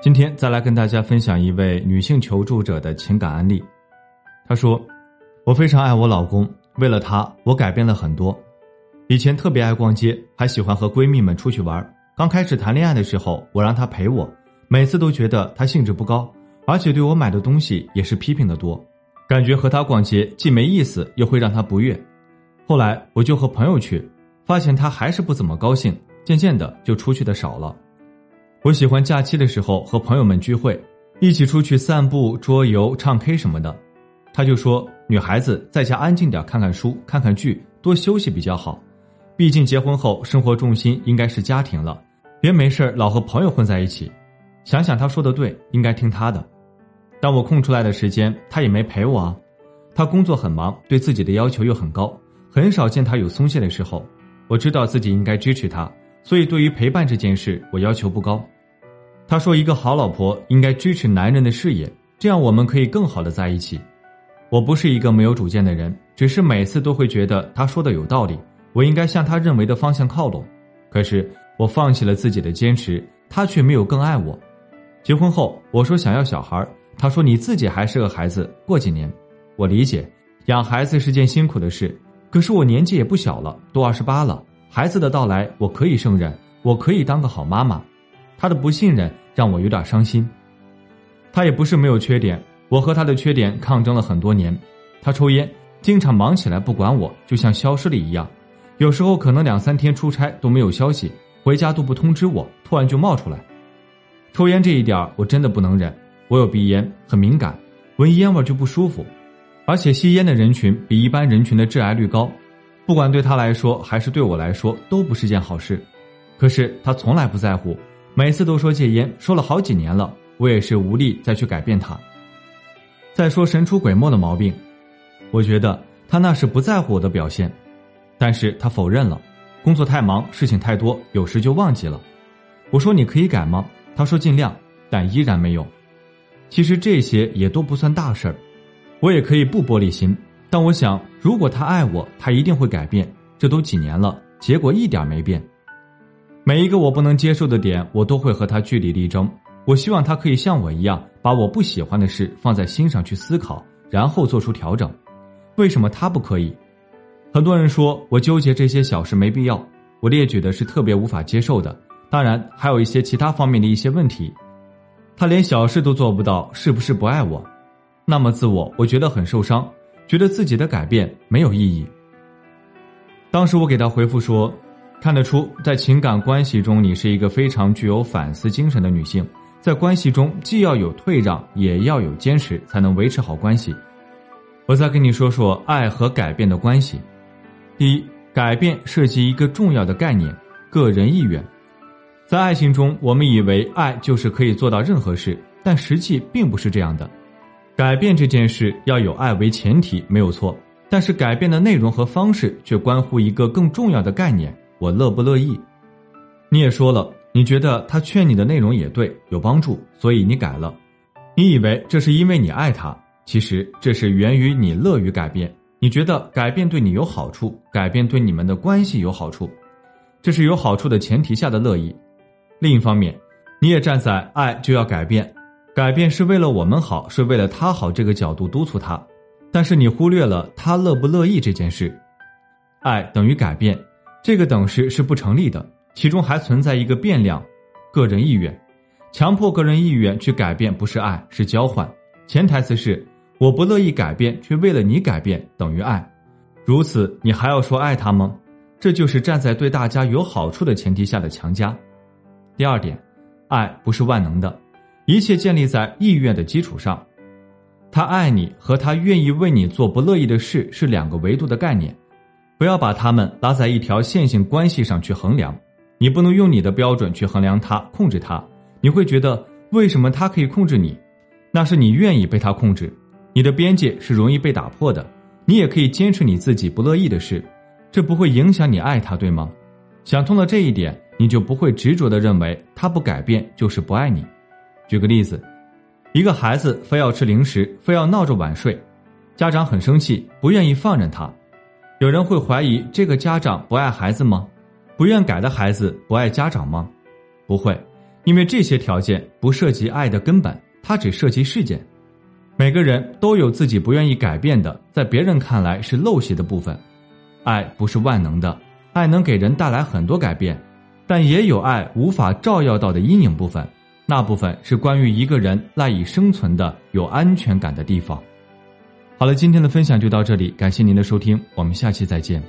今天再来跟大家分享一位女性求助者的情感案例。她说：“我非常爱我老公，为了他，我改变了很多。以前特别爱逛街，还喜欢和闺蜜们出去玩。刚开始谈恋爱的时候，我让他陪我，每次都觉得他兴致不高，而且对我买的东西也是批评的多，感觉和他逛街既没意思，又会让他不悦。后来我就和朋友去，发现他还是不怎么高兴，渐渐的就出去的少了。”我喜欢假期的时候和朋友们聚会，一起出去散步、桌游、唱 K 什么的。他就说：“女孩子在家安静点，看看书、看看剧，多休息比较好。毕竟结婚后生活重心应该是家庭了，别没事老和朋友混在一起。”想想他说的对，应该听他的。但我空出来的时间，他也没陪我啊。他工作很忙，对自己的要求又很高，很少见他有松懈的时候。我知道自己应该支持他。所以，对于陪伴这件事，我要求不高。他说：“一个好老婆应该支持男人的事业，这样我们可以更好的在一起。”我不是一个没有主见的人，只是每次都会觉得他说的有道理，我应该向他认为的方向靠拢。可是我放弃了自己的坚持，他却没有更爱我。结婚后，我说想要小孩，他说你自己还是个孩子，过几年。我理解，养孩子是件辛苦的事，可是我年纪也不小了，都二十八了。孩子的到来，我可以胜任，我可以当个好妈妈。他的不信任让我有点伤心。他也不是没有缺点，我和他的缺点抗争了很多年。他抽烟，经常忙起来不管我，就像消失了一样。有时候可能两三天出差都没有消息，回家都不通知我，突然就冒出来。抽烟这一点我真的不能忍，我有鼻炎，很敏感，闻烟味就不舒服。而且吸烟的人群比一般人群的致癌率高。不管对他来说还是对我来说，都不是件好事。可是他从来不在乎，每次都说戒烟，说了好几年了，我也是无力再去改变他。再说神出鬼没的毛病，我觉得他那是不在乎我的表现，但是他否认了，工作太忙，事情太多，有时就忘记了。我说你可以改吗？他说尽量，但依然没有。其实这些也都不算大事儿，我也可以不玻璃心。但我想，如果他爱我，他一定会改变。这都几年了，结果一点没变。每一个我不能接受的点，我都会和他据理力争。我希望他可以像我一样，把我不喜欢的事放在心上去思考，然后做出调整。为什么他不可以？很多人说我纠结这些小事没必要，我列举的是特别无法接受的。当然，还有一些其他方面的一些问题。他连小事都做不到，是不是不爱我？那么自我，我觉得很受伤。觉得自己的改变没有意义。当时我给他回复说：“看得出，在情感关系中，你是一个非常具有反思精神的女性。在关系中，既要有退让，也要有坚持，才能维持好关系。”我再跟你说说爱和改变的关系。第一，改变涉及一个重要的概念——个人意愿。在爱情中，我们以为爱就是可以做到任何事，但实际并不是这样的。改变这件事要有爱为前提，没有错。但是改变的内容和方式却关乎一个更重要的概念：我乐不乐意？你也说了，你觉得他劝你的内容也对，有帮助，所以你改了。你以为这是因为你爱他，其实这是源于你乐于改变。你觉得改变对你有好处，改变对你们的关系有好处，这是有好处的前提下的乐意。另一方面，你也站在爱就要改变。改变是为了我们好，是为了他好这个角度督促他，但是你忽略了他乐不乐意这件事。爱等于改变，这个等式是不成立的，其中还存在一个变量，个人意愿。强迫个人意愿去改变不是爱，是交换。潜台词是我不乐意改变，却为了你改变等于爱。如此，你还要说爱他吗？这就是站在对大家有好处的前提下的强加。第二点，爱不是万能的。一切建立在意愿的基础上，他爱你和他愿意为你做不乐意的事是两个维度的概念，不要把他们拉在一条线性关系上去衡量。你不能用你的标准去衡量他、控制他，你会觉得为什么他可以控制你？那是你愿意被他控制，你的边界是容易被打破的。你也可以坚持你自己不乐意的事，这不会影响你爱他，对吗？想通了这一点，你就不会执着的认为他不改变就是不爱你。举个例子，一个孩子非要吃零食，非要闹着晚睡，家长很生气，不愿意放任他。有人会怀疑这个家长不爱孩子吗？不愿改的孩子不爱家长吗？不会，因为这些条件不涉及爱的根本，它只涉及事件。每个人都有自己不愿意改变的，在别人看来是陋习的部分。爱不是万能的，爱能给人带来很多改变，但也有爱无法照耀到的阴影部分。那部分是关于一个人赖以生存的有安全感的地方。好了，今天的分享就到这里，感谢您的收听，我们下期再见。